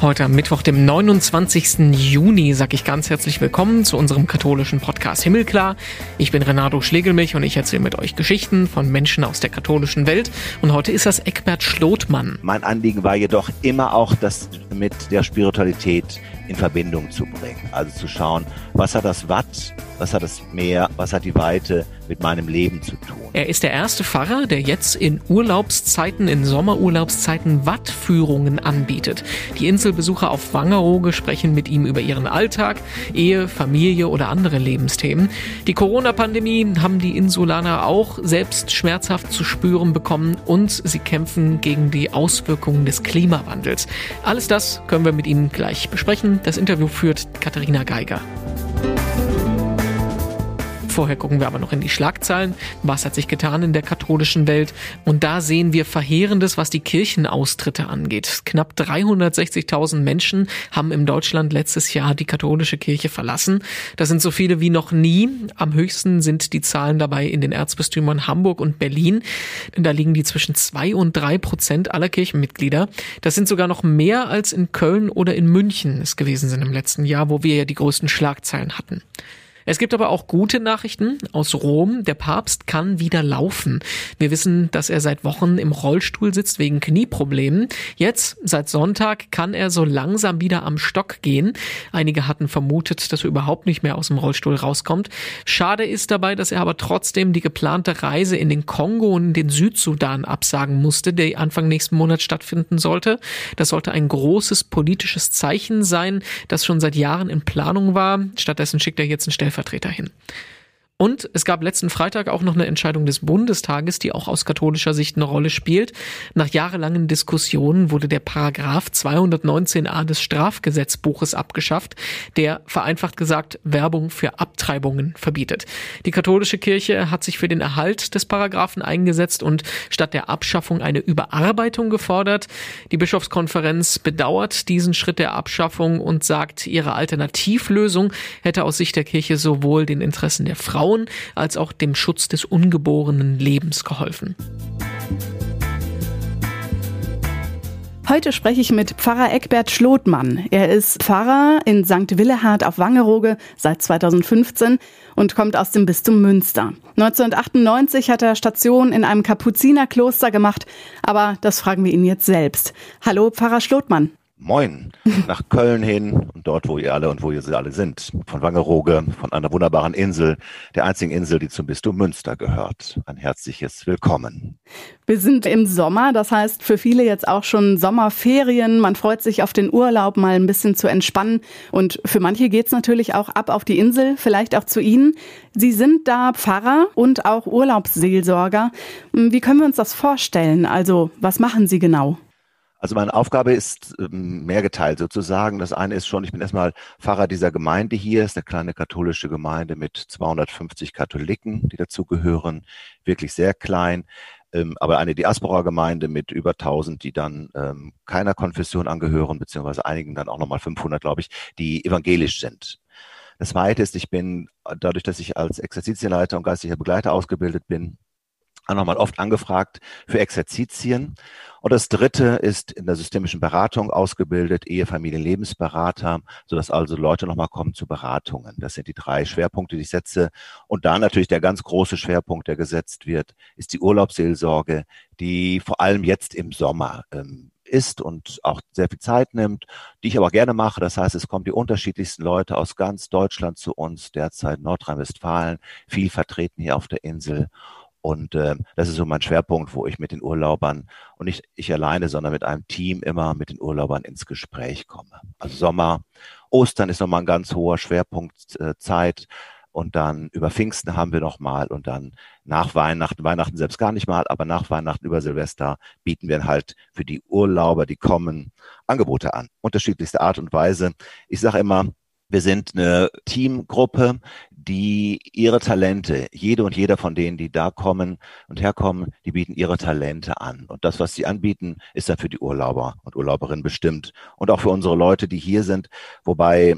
Heute am Mittwoch, dem 29. Juni, sage ich ganz herzlich willkommen zu unserem katholischen Podcast Himmelklar. Ich bin Renato Schlegelmilch und ich erzähle mit euch Geschichten von Menschen aus der katholischen Welt. Und heute ist das Eckbert Schlotmann. Mein Anliegen war jedoch immer auch, das mit der Spiritualität in Verbindung zu bringen. Also zu schauen, was hat das Watt, was hat das Meer, was hat die Weite mit meinem Leben zu tun. Er ist der erste Pfarrer, der jetzt in Urlaubszeiten, in Sommerurlaubszeiten Wattführungen anbietet. Die Inselbesucher auf Wangerooge sprechen mit ihm über ihren Alltag, Ehe, Familie oder andere Lebensthemen. Die Corona-Pandemie haben die Insulaner auch selbst schmerzhaft zu spüren bekommen und sie kämpfen gegen die Auswirkungen des Klimawandels. Alles das können wir mit ihm gleich besprechen. Das Interview führt Katharina Geiger. Vorher gucken wir aber noch in die Schlagzeilen. Was hat sich getan in der katholischen Welt? Und da sehen wir Verheerendes, was die Kirchenaustritte angeht. Knapp 360.000 Menschen haben in Deutschland letztes Jahr die katholische Kirche verlassen. Das sind so viele wie noch nie. Am höchsten sind die Zahlen dabei in den Erzbistümern Hamburg und Berlin. Da liegen die zwischen zwei und drei Prozent aller Kirchenmitglieder. Das sind sogar noch mehr als in Köln oder in München es gewesen sind im letzten Jahr, wo wir ja die größten Schlagzeilen hatten. Es gibt aber auch gute Nachrichten aus Rom. Der Papst kann wieder laufen. Wir wissen, dass er seit Wochen im Rollstuhl sitzt wegen Knieproblemen. Jetzt, seit Sonntag, kann er so langsam wieder am Stock gehen. Einige hatten vermutet, dass er überhaupt nicht mehr aus dem Rollstuhl rauskommt. Schade ist dabei, dass er aber trotzdem die geplante Reise in den Kongo und den Südsudan absagen musste, der Anfang nächsten Monat stattfinden sollte. Das sollte ein großes politisches Zeichen sein, das schon seit Jahren in Planung war. Stattdessen schickt er jetzt einen Stellvertreter Stellvertreter hin. Und es gab letzten Freitag auch noch eine Entscheidung des Bundestages, die auch aus katholischer Sicht eine Rolle spielt. Nach jahrelangen Diskussionen wurde der Paragraph 219a des Strafgesetzbuches abgeschafft, der vereinfacht gesagt Werbung für Abtreibungen verbietet. Die katholische Kirche hat sich für den Erhalt des Paragraphen eingesetzt und statt der Abschaffung eine Überarbeitung gefordert. Die Bischofskonferenz bedauert diesen Schritt der Abschaffung und sagt, ihre Alternativlösung hätte aus Sicht der Kirche sowohl den Interessen der Frau Frauen als auch dem Schutz des ungeborenen Lebens geholfen. Heute spreche ich mit Pfarrer Eckbert Schlotmann. Er ist Pfarrer in St. Willehard auf Wangerooge seit 2015 und kommt aus dem Bistum Münster. 1998 hat er Station in einem Kapuzinerkloster gemacht, aber das fragen wir ihn jetzt selbst. Hallo, Pfarrer Schlotmann. Moin, nach Köln hin und dort, wo ihr alle und wo ihr sie alle sind. Von Wangerooge, von einer wunderbaren Insel, der einzigen Insel, die zum Bistum Münster gehört. Ein herzliches Willkommen. Wir sind im Sommer, das heißt für viele jetzt auch schon Sommerferien. Man freut sich auf den Urlaub, mal ein bisschen zu entspannen. Und für manche geht's natürlich auch ab auf die Insel, vielleicht auch zu Ihnen. Sie sind da Pfarrer und auch Urlaubsseelsorger. Wie können wir uns das vorstellen? Also, was machen Sie genau? Also meine Aufgabe ist ähm, mehr geteilt sozusagen. Das eine ist schon, ich bin erstmal Pfarrer dieser Gemeinde hier, ist eine kleine katholische Gemeinde mit 250 Katholiken, die dazugehören, wirklich sehr klein. Ähm, aber eine Diaspora-Gemeinde mit über 1000, die dann ähm, keiner Konfession angehören, beziehungsweise einigen dann auch nochmal 500, glaube ich, die evangelisch sind. Das zweite ist, ich bin dadurch, dass ich als Exerzitienleiter und geistlicher Begleiter ausgebildet bin, nochmal oft angefragt für Exerzitien. Und das dritte ist in der systemischen Beratung ausgebildet, Ehe, Familie, Lebensberater, sodass also Leute nochmal kommen zu Beratungen. Das sind die drei Schwerpunkte, die ich setze. Und dann natürlich der ganz große Schwerpunkt, der gesetzt wird, ist die Urlaubsseelsorge, die vor allem jetzt im Sommer ähm, ist und auch sehr viel Zeit nimmt, die ich aber gerne mache. Das heißt, es kommen die unterschiedlichsten Leute aus ganz Deutschland zu uns, derzeit Nordrhein-Westfalen, viel vertreten hier auf der Insel. Und äh, das ist so mein Schwerpunkt, wo ich mit den Urlaubern und nicht ich alleine, sondern mit einem Team immer mit den Urlaubern ins Gespräch komme. Also Sommer, Ostern ist nochmal ein ganz hoher Schwerpunkt äh, Zeit. Und dann über Pfingsten haben wir nochmal und dann nach Weihnachten, Weihnachten selbst gar nicht mal, aber nach Weihnachten über Silvester bieten wir halt für die Urlauber, die kommen, Angebote an. Unterschiedlichste Art und Weise. Ich sage immer, wir sind eine Teamgruppe, die ihre Talente, jede und jeder von denen, die da kommen und herkommen, die bieten ihre Talente an. Und das, was sie anbieten, ist dann für die Urlauber und Urlauberinnen bestimmt und auch für unsere Leute, die hier sind. Wobei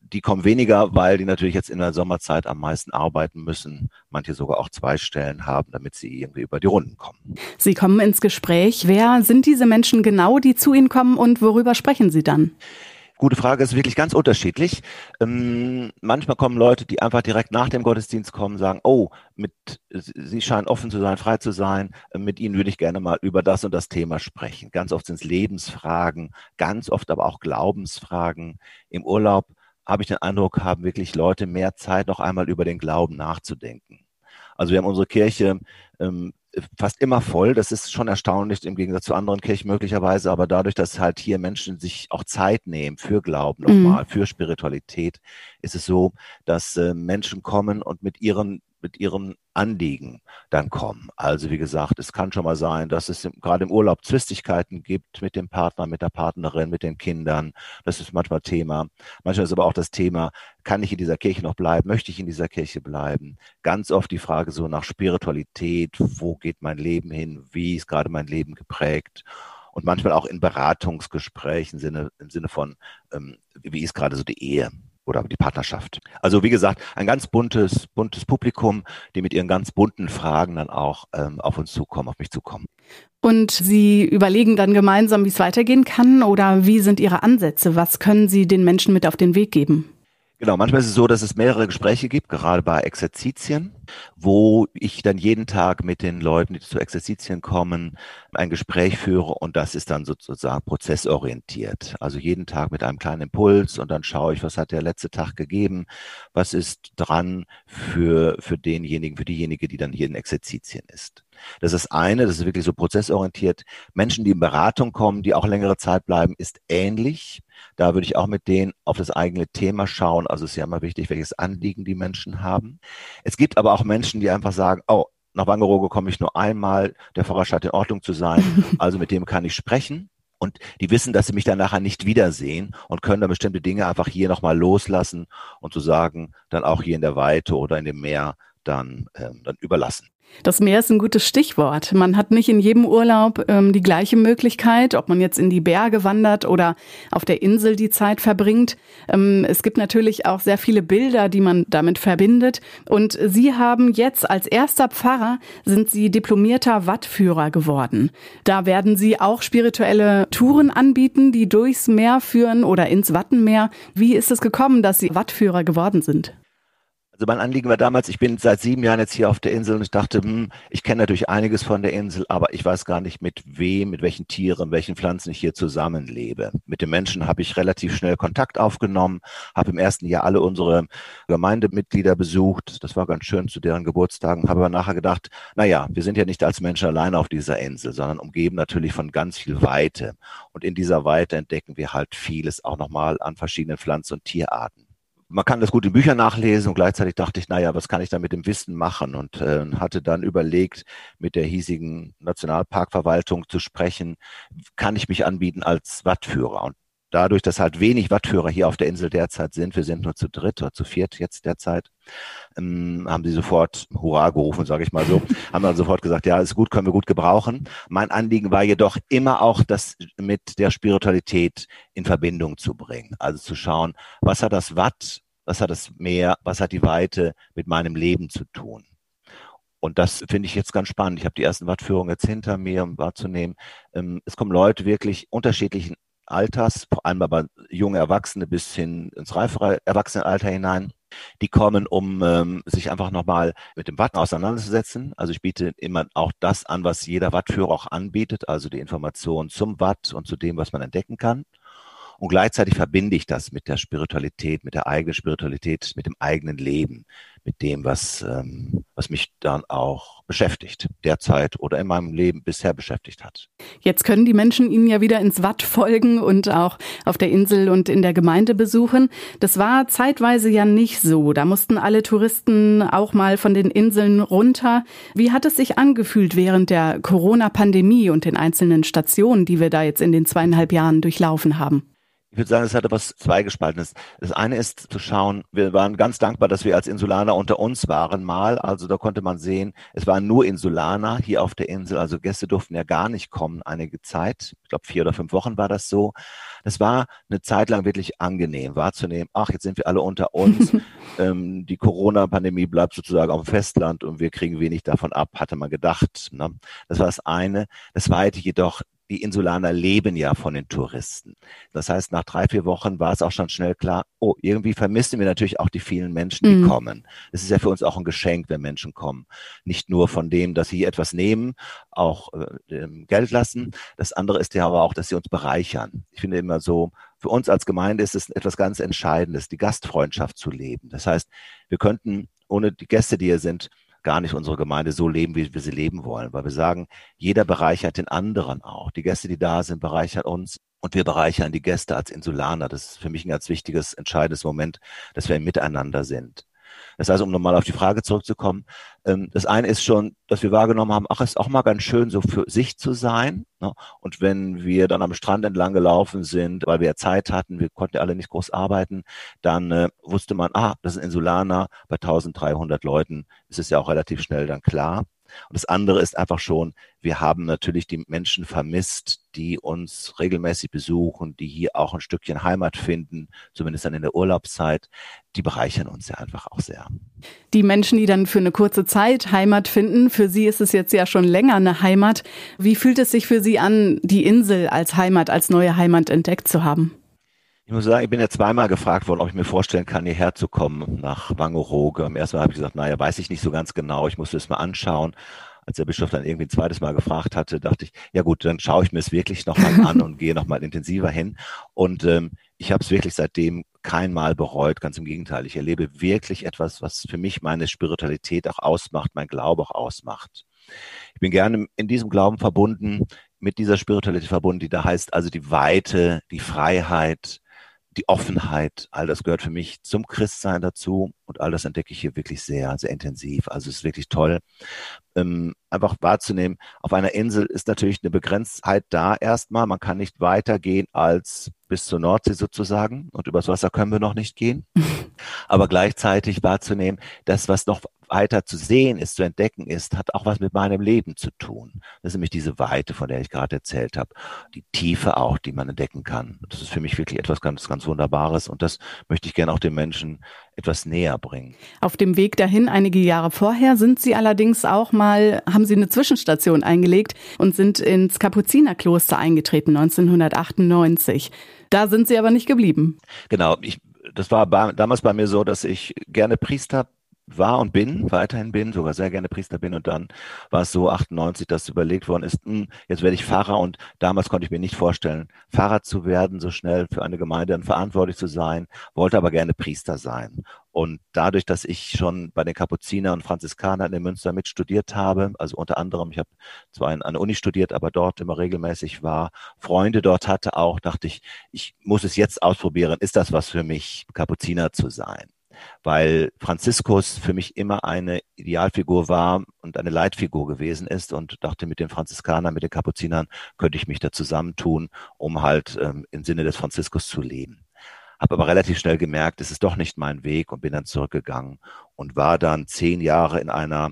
die kommen weniger, weil die natürlich jetzt in der Sommerzeit am meisten arbeiten müssen. Manche sogar auch zwei Stellen haben, damit sie irgendwie über die Runden kommen. Sie kommen ins Gespräch. Wer sind diese Menschen genau, die zu Ihnen kommen und worüber sprechen Sie dann? Gute Frage, ist wirklich ganz unterschiedlich. Ähm, manchmal kommen Leute, die einfach direkt nach dem Gottesdienst kommen, sagen, oh, mit, Sie scheinen offen zu sein, frei zu sein, äh, mit Ihnen würde ich gerne mal über das und das Thema sprechen. Ganz oft sind es Lebensfragen, ganz oft aber auch Glaubensfragen. Im Urlaub habe ich den Eindruck, haben wirklich Leute mehr Zeit, noch einmal über den Glauben nachzudenken. Also wir haben unsere Kirche ähm, fast immer voll. Das ist schon erstaunlich im Gegensatz zu anderen Kirchen möglicherweise, aber dadurch, dass halt hier Menschen sich auch Zeit nehmen für Glauben nochmal, mhm. für Spiritualität, ist es so, dass äh, Menschen kommen und mit ihren mit ihren Anliegen dann kommen. Also wie gesagt, es kann schon mal sein, dass es gerade im Urlaub Zwistigkeiten gibt mit dem Partner, mit der Partnerin, mit den Kindern. Das ist manchmal Thema. Manchmal ist aber auch das Thema, kann ich in dieser Kirche noch bleiben? Möchte ich in dieser Kirche bleiben? Ganz oft die Frage so nach Spiritualität. Wo geht mein Leben hin? Wie ist gerade mein Leben geprägt? Und manchmal auch in Beratungsgesprächen im Sinne, von, ähm, wie ist gerade so die Ehe? Oder die Partnerschaft. Also wie gesagt, ein ganz buntes, buntes Publikum, die mit ihren ganz bunten Fragen dann auch ähm, auf uns zukommen, auf mich zukommen. Und Sie überlegen dann gemeinsam, wie es weitergehen kann oder wie sind Ihre Ansätze? Was können Sie den Menschen mit auf den Weg geben? Genau, manchmal ist es so, dass es mehrere Gespräche gibt, gerade bei Exerzitien, wo ich dann jeden Tag mit den Leuten, die zu Exerzitien kommen, ein Gespräch führe und das ist dann sozusagen prozessorientiert. Also jeden Tag mit einem kleinen Impuls und dann schaue ich, was hat der letzte Tag gegeben, was ist dran für, für denjenigen, für diejenige, die dann hier in Exerzitien ist. Das ist eine, das ist wirklich so prozessorientiert. Menschen, die in Beratung kommen, die auch längere Zeit bleiben, ist ähnlich. Da würde ich auch mit denen auf das eigene Thema schauen. Also es ist ja immer wichtig, welches Anliegen die Menschen haben. Es gibt aber auch Menschen, die einfach sagen, oh, nach Wangerooge komme ich nur einmal, der Pfarrer scheint in Ordnung zu sein, also mit dem kann ich sprechen. Und die wissen, dass sie mich dann nachher nicht wiedersehen und können dann bestimmte Dinge einfach hier nochmal loslassen und zu so sagen, dann auch hier in der Weite oder in dem Meer dann, ähm, dann überlassen. Das Meer ist ein gutes Stichwort. Man hat nicht in jedem Urlaub ähm, die gleiche Möglichkeit, ob man jetzt in die Berge wandert oder auf der Insel die Zeit verbringt. Ähm, es gibt natürlich auch sehr viele Bilder, die man damit verbindet. Und Sie haben jetzt als erster Pfarrer sind Sie diplomierter Wattführer geworden. Da werden Sie auch spirituelle Touren anbieten, die durchs Meer führen oder ins Wattenmeer. Wie ist es gekommen, dass Sie Wattführer geworden sind? Also mein Anliegen war damals, ich bin seit sieben Jahren jetzt hier auf der Insel und ich dachte, hm, ich kenne natürlich einiges von der Insel, aber ich weiß gar nicht, mit wem, mit welchen Tieren, welchen Pflanzen ich hier zusammenlebe. Mit den Menschen habe ich relativ schnell Kontakt aufgenommen, habe im ersten Jahr alle unsere Gemeindemitglieder besucht. Das war ganz schön zu deren Geburtstagen, habe aber nachher gedacht, na ja, wir sind ja nicht als Menschen allein auf dieser Insel, sondern umgeben natürlich von ganz viel Weite. Und in dieser Weite entdecken wir halt vieles auch nochmal an verschiedenen Pflanzen und Tierarten man kann das gut in Büchern nachlesen und gleichzeitig dachte ich, naja, was kann ich da mit dem Wissen machen? Und äh, hatte dann überlegt, mit der hiesigen Nationalparkverwaltung zu sprechen, kann ich mich anbieten als Wattführer? Und dadurch, dass halt wenig Wattführer hier auf der Insel derzeit sind, wir sind nur zu dritt oder zu viert jetzt derzeit, ähm, haben sie sofort Hurra gerufen, sage ich mal so, haben dann sofort gesagt, ja, ist gut, können wir gut gebrauchen. Mein Anliegen war jedoch immer auch, das mit der Spiritualität in Verbindung zu bringen. Also zu schauen, was hat das Watt, was hat das Meer, was hat die Weite mit meinem Leben zu tun. Und das finde ich jetzt ganz spannend. Ich habe die ersten Wattführungen jetzt hinter mir, um wahrzunehmen. Ähm, es kommen Leute wirklich unterschiedlichen Alters, vor allem aber junge Erwachsene bis hin ins reifere Erwachsenenalter hinein. Die kommen, um ähm, sich einfach nochmal mit dem Watt auseinanderzusetzen. Also ich biete immer auch das an, was jeder Wattführer auch anbietet, also die Information zum Watt und zu dem, was man entdecken kann. Und gleichzeitig verbinde ich das mit der Spiritualität, mit der eigenen Spiritualität, mit dem eigenen Leben, mit dem, was, ähm, was mich dann auch beschäftigt, derzeit oder in meinem Leben bisher beschäftigt hat. Jetzt können die Menschen Ihnen ja wieder ins Watt folgen und auch auf der Insel und in der Gemeinde besuchen. Das war zeitweise ja nicht so. Da mussten alle Touristen auch mal von den Inseln runter. Wie hat es sich angefühlt während der Corona-Pandemie und den einzelnen Stationen, die wir da jetzt in den zweieinhalb Jahren durchlaufen haben? Ich würde sagen, es hat etwas Zweigespaltenes. Das eine ist zu schauen, wir waren ganz dankbar, dass wir als Insulaner unter uns waren mal. Also da konnte man sehen, es waren nur Insulaner hier auf der Insel. Also Gäste durften ja gar nicht kommen einige Zeit. Ich glaube, vier oder fünf Wochen war das so. Das war eine Zeit lang wirklich angenehm wahrzunehmen. Ach, jetzt sind wir alle unter uns. ähm, die Corona-Pandemie bleibt sozusagen auf dem Festland und wir kriegen wenig davon ab, hatte man gedacht. Ne? Das war das eine. Das zweite jedoch, die Insulaner leben ja von den Touristen. Das heißt, nach drei, vier Wochen war es auch schon schnell klar, oh, irgendwie vermissen wir natürlich auch die vielen Menschen, die mhm. kommen. Es ist ja für uns auch ein Geschenk, wenn Menschen kommen. Nicht nur von dem, dass sie etwas nehmen, auch äh, Geld lassen. Das andere ist ja aber auch, dass sie uns bereichern. Ich finde immer so, für uns als Gemeinde ist es etwas ganz Entscheidendes, die Gastfreundschaft zu leben. Das heißt, wir könnten ohne die Gäste, die hier sind, gar nicht unsere Gemeinde so leben, wie wir sie leben wollen, weil wir sagen, jeder bereichert den anderen auch. Die Gäste, die da sind, bereichern uns und wir bereichern die Gäste als Insulaner. Das ist für mich ein ganz wichtiges, entscheidendes Moment, dass wir im Miteinander sind. Das heißt, um nochmal auf die Frage zurückzukommen, ähm, das eine ist schon, dass wir wahrgenommen haben, ach, es ist auch mal ganz schön, so für sich zu sein. Ne? Und wenn wir dann am Strand entlang gelaufen sind, weil wir ja Zeit hatten, wir konnten ja alle nicht groß arbeiten, dann äh, wusste man, ah, das ist ein Insulaner, bei 1300 Leuten ist es ja auch relativ schnell dann klar. Und das andere ist einfach schon, wir haben natürlich die Menschen vermisst, die uns regelmäßig besuchen, die hier auch ein Stückchen Heimat finden, zumindest dann in der Urlaubszeit. Die bereichern uns ja einfach auch sehr. Die Menschen, die dann für eine kurze Zeit Heimat finden, für Sie ist es jetzt ja schon länger eine Heimat. Wie fühlt es sich für Sie an, die Insel als Heimat, als neue Heimat entdeckt zu haben? Ich muss sagen, ich bin ja zweimal gefragt worden, ob ich mir vorstellen kann, hierher zu kommen nach Wangerooge. Am ersten Mal habe ich gesagt, naja, weiß ich nicht so ganz genau. Ich musste es mal anschauen. Als der Bischof dann irgendwie ein zweites Mal gefragt hatte, dachte ich, ja gut, dann schaue ich mir es wirklich nochmal an und gehe nochmal intensiver hin. Und ähm, ich habe es wirklich seitdem kein Mal bereut. Ganz im Gegenteil. Ich erlebe wirklich etwas, was für mich meine Spiritualität auch ausmacht, mein Glaube auch ausmacht. Ich bin gerne in diesem Glauben verbunden, mit dieser Spiritualität verbunden, die da heißt, also die Weite, die Freiheit, die Offenheit, all das gehört für mich zum Christsein dazu und all das entdecke ich hier wirklich sehr, sehr intensiv. Also es ist wirklich toll, ähm, einfach wahrzunehmen. Auf einer Insel ist natürlich eine Begrenztheit da erstmal. Man kann nicht weitergehen als bis zur Nordsee sozusagen und übers Wasser können wir noch nicht gehen. Aber gleichzeitig wahrzunehmen, das, was noch weiter zu sehen ist, zu entdecken ist, hat auch was mit meinem Leben zu tun. Das ist nämlich diese Weite, von der ich gerade erzählt habe. Die Tiefe auch, die man entdecken kann. Das ist für mich wirklich etwas ganz, ganz Wunderbares und das möchte ich gerne auch den Menschen etwas näher bringen. Auf dem Weg dahin, einige Jahre vorher, sind Sie allerdings auch mal, haben Sie eine Zwischenstation eingelegt und sind ins Kapuzinerkloster eingetreten 1998. Da sind Sie aber nicht geblieben. Genau, ich das war bei, damals bei mir so, dass ich gerne Priester war und bin, weiterhin bin, sogar sehr gerne Priester bin und dann war es so 98, dass überlegt worden ist, mh, hm, jetzt werde ich Pfarrer und damals konnte ich mir nicht vorstellen, Pfarrer zu werden, so schnell für eine Gemeinde verantwortlich zu sein, wollte aber gerne Priester sein. Und dadurch, dass ich schon bei den Kapuziner und Franziskanern in Münster mit studiert habe, also unter anderem, ich habe zwar an der Uni studiert, aber dort immer regelmäßig war, Freunde dort hatte auch, dachte ich, ich muss es jetzt ausprobieren, ist das was für mich, Kapuziner zu sein? Weil Franziskus für mich immer eine Idealfigur war und eine Leitfigur gewesen ist und dachte, mit den Franziskanern, mit den Kapuzinern könnte ich mich da zusammentun, um halt ähm, im Sinne des Franziskus zu leben. Habe aber relativ schnell gemerkt, es ist doch nicht mein Weg und bin dann zurückgegangen und war dann zehn Jahre in einer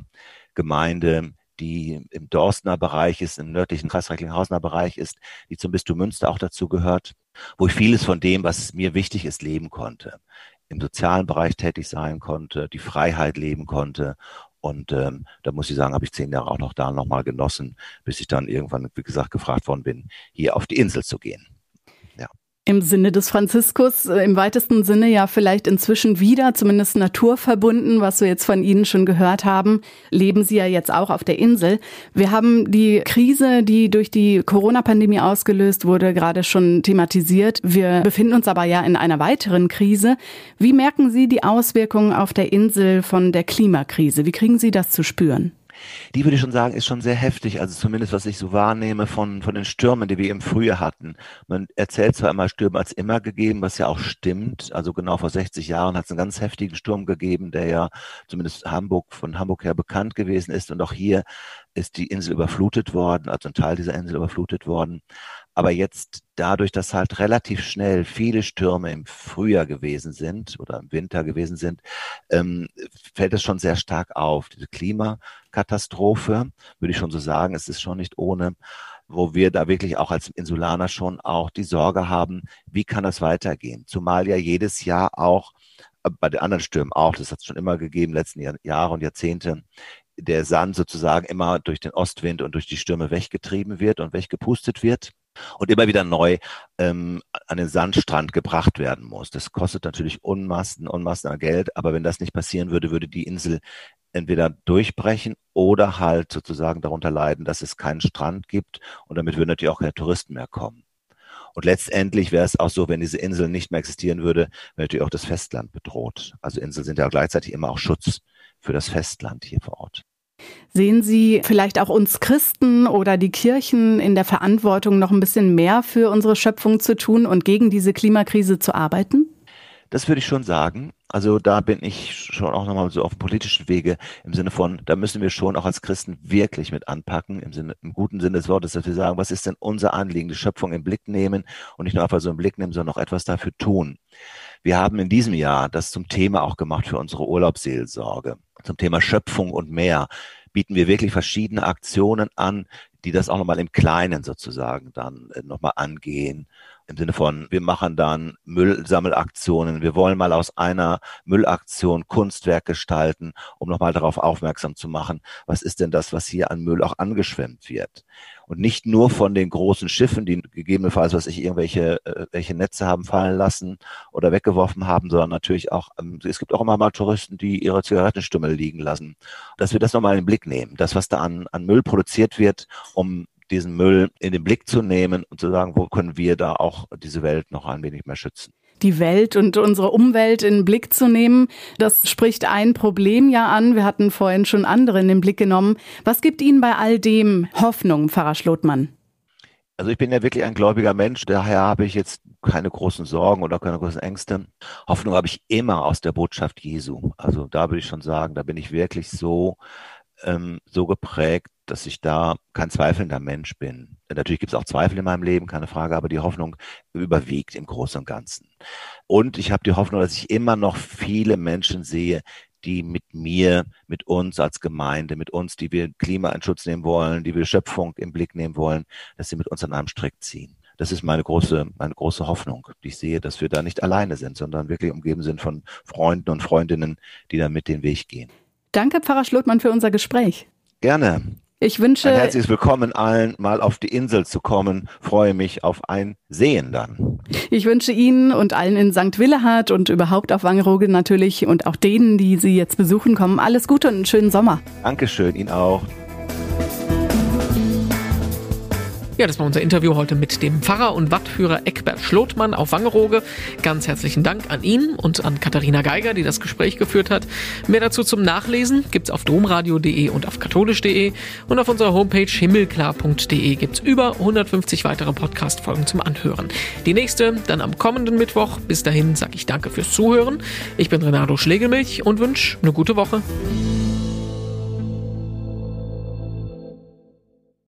Gemeinde, die im Dorstner Bereich ist, im nördlichen Kreis Recklinghausener Bereich ist, die zum Bistum Münster auch dazu gehört, wo ich vieles von dem, was mir wichtig ist, leben konnte im sozialen Bereich tätig sein konnte, die Freiheit leben konnte. Und ähm, da muss ich sagen, habe ich zehn Jahre auch noch da nochmal genossen, bis ich dann irgendwann, wie gesagt, gefragt worden bin, hier auf die Insel zu gehen. Im Sinne des Franziskus, äh, im weitesten Sinne ja vielleicht inzwischen wieder, zumindest naturverbunden, was wir jetzt von Ihnen schon gehört haben, leben Sie ja jetzt auch auf der Insel. Wir haben die Krise, die durch die Corona-Pandemie ausgelöst wurde, gerade schon thematisiert. Wir befinden uns aber ja in einer weiteren Krise. Wie merken Sie die Auswirkungen auf der Insel von der Klimakrise? Wie kriegen Sie das zu spüren? Die würde ich schon sagen, ist schon sehr heftig. Also zumindest, was ich so wahrnehme von, von den Stürmen, die wir im Frühjahr hatten. Man erzählt zwar immer, Stürme als immer gegeben, was ja auch stimmt. Also genau vor 60 Jahren hat es einen ganz heftigen Sturm gegeben, der ja zumindest Hamburg, von Hamburg her bekannt gewesen ist und auch hier ist die Insel überflutet worden, also ein Teil dieser Insel überflutet worden. Aber jetzt dadurch, dass halt relativ schnell viele Stürme im Frühjahr gewesen sind oder im Winter gewesen sind, ähm, fällt es schon sehr stark auf. Diese Klimakatastrophe, würde ich schon so sagen, es ist schon nicht ohne, wo wir da wirklich auch als Insulaner schon auch die Sorge haben, wie kann das weitergehen? Zumal ja jedes Jahr auch äh, bei den anderen Stürmen auch, das hat es schon immer gegeben, letzten Jahr, Jahre und Jahrzehnte, der Sand sozusagen immer durch den Ostwind und durch die Stürme weggetrieben wird und weggepustet wird und immer wieder neu ähm, an den Sandstrand gebracht werden muss. Das kostet natürlich Unmassen, Unmassen an Geld, aber wenn das nicht passieren würde, würde die Insel entweder durchbrechen oder halt sozusagen darunter leiden, dass es keinen Strand gibt und damit würden natürlich auch keine Touristen mehr kommen. Und letztendlich wäre es auch so, wenn diese Insel nicht mehr existieren würde, wäre natürlich auch das Festland bedroht. Also Inseln sind ja gleichzeitig immer auch Schutz für das Festland hier vor Ort. Sehen Sie vielleicht auch uns Christen oder die Kirchen in der Verantwortung, noch ein bisschen mehr für unsere Schöpfung zu tun und gegen diese Klimakrise zu arbeiten? Das würde ich schon sagen. Also da bin ich schon auch nochmal so auf politischen Wege im Sinne von, da müssen wir schon auch als Christen wirklich mit anpacken, im Sinne, im guten Sinne des Wortes, dass wir sagen, was ist denn unser Anliegen, die Schöpfung im Blick nehmen und nicht nur einfach so im Blick nehmen, sondern auch etwas dafür tun. Wir haben in diesem Jahr das zum Thema auch gemacht für unsere Urlaubsseelsorge zum Thema Schöpfung und mehr bieten wir wirklich verschiedene Aktionen an, die das auch nochmal im Kleinen sozusagen dann äh, nochmal angehen. Im Sinne von, wir machen dann Müllsammelaktionen. Wir wollen mal aus einer Müllaktion Kunstwerk gestalten, um nochmal darauf aufmerksam zu machen, was ist denn das, was hier an Müll auch angeschwemmt wird. Und nicht nur von den großen Schiffen, die gegebenenfalls, was ich irgendwelche äh, welche Netze haben fallen lassen oder weggeworfen haben, sondern natürlich auch, ähm, es gibt auch immer mal Touristen, die ihre Zigarettenstummel liegen lassen. Dass wir das nochmal in den Blick nehmen, das, was da an, an Müll produziert wird, um diesen Müll in den Blick zu nehmen und zu sagen, wo können wir da auch diese Welt noch ein wenig mehr schützen die Welt und unsere Umwelt in den Blick zu nehmen. Das spricht ein Problem ja an. Wir hatten vorhin schon andere in den Blick genommen. Was gibt Ihnen bei all dem Hoffnung, Pfarrer Schlotmann? Also ich bin ja wirklich ein gläubiger Mensch, daher habe ich jetzt keine großen Sorgen oder keine großen Ängste. Hoffnung habe ich immer aus der Botschaft Jesu. Also da würde ich schon sagen, da bin ich wirklich so ähm, so geprägt, dass ich da kein zweifelnder Mensch bin. Natürlich gibt es auch Zweifel in meinem Leben, keine Frage, aber die Hoffnung überwiegt im Großen und Ganzen. Und ich habe die Hoffnung, dass ich immer noch viele Menschen sehe, die mit mir, mit uns als Gemeinde, mit uns, die wir Klima in Schutz nehmen wollen, die wir Schöpfung im Blick nehmen wollen, dass sie mit uns an einem Strick ziehen. Das ist meine große, meine große Hoffnung. Ich sehe, dass wir da nicht alleine sind, sondern wirklich umgeben sind von Freunden und Freundinnen, die da mit den Weg gehen. Danke, Pfarrer Schlotmann, für unser Gespräch. Gerne. Ich wünsche. Ein herzliches Willkommen allen, mal auf die Insel zu kommen. Freue mich auf ein Sehen dann. Ich wünsche Ihnen und allen in St. Willehard und überhaupt auf Wangerooge natürlich und auch denen, die Sie jetzt besuchen kommen, alles Gute und einen schönen Sommer. Dankeschön, Ihnen auch. Ja, das war unser Interview heute mit dem Pfarrer und Wattführer Eckbert Schlotmann auf Wangerooge. Ganz herzlichen Dank an ihn und an Katharina Geiger, die das Gespräch geführt hat. Mehr dazu zum Nachlesen gibt's auf domradio.de und auf katholisch.de und auf unserer Homepage himmelklar.de gibt's über 150 weitere Podcast-Folgen zum Anhören. Die nächste dann am kommenden Mittwoch. Bis dahin sage ich danke fürs Zuhören. Ich bin Renato Schlegelmilch und wünsche eine gute Woche.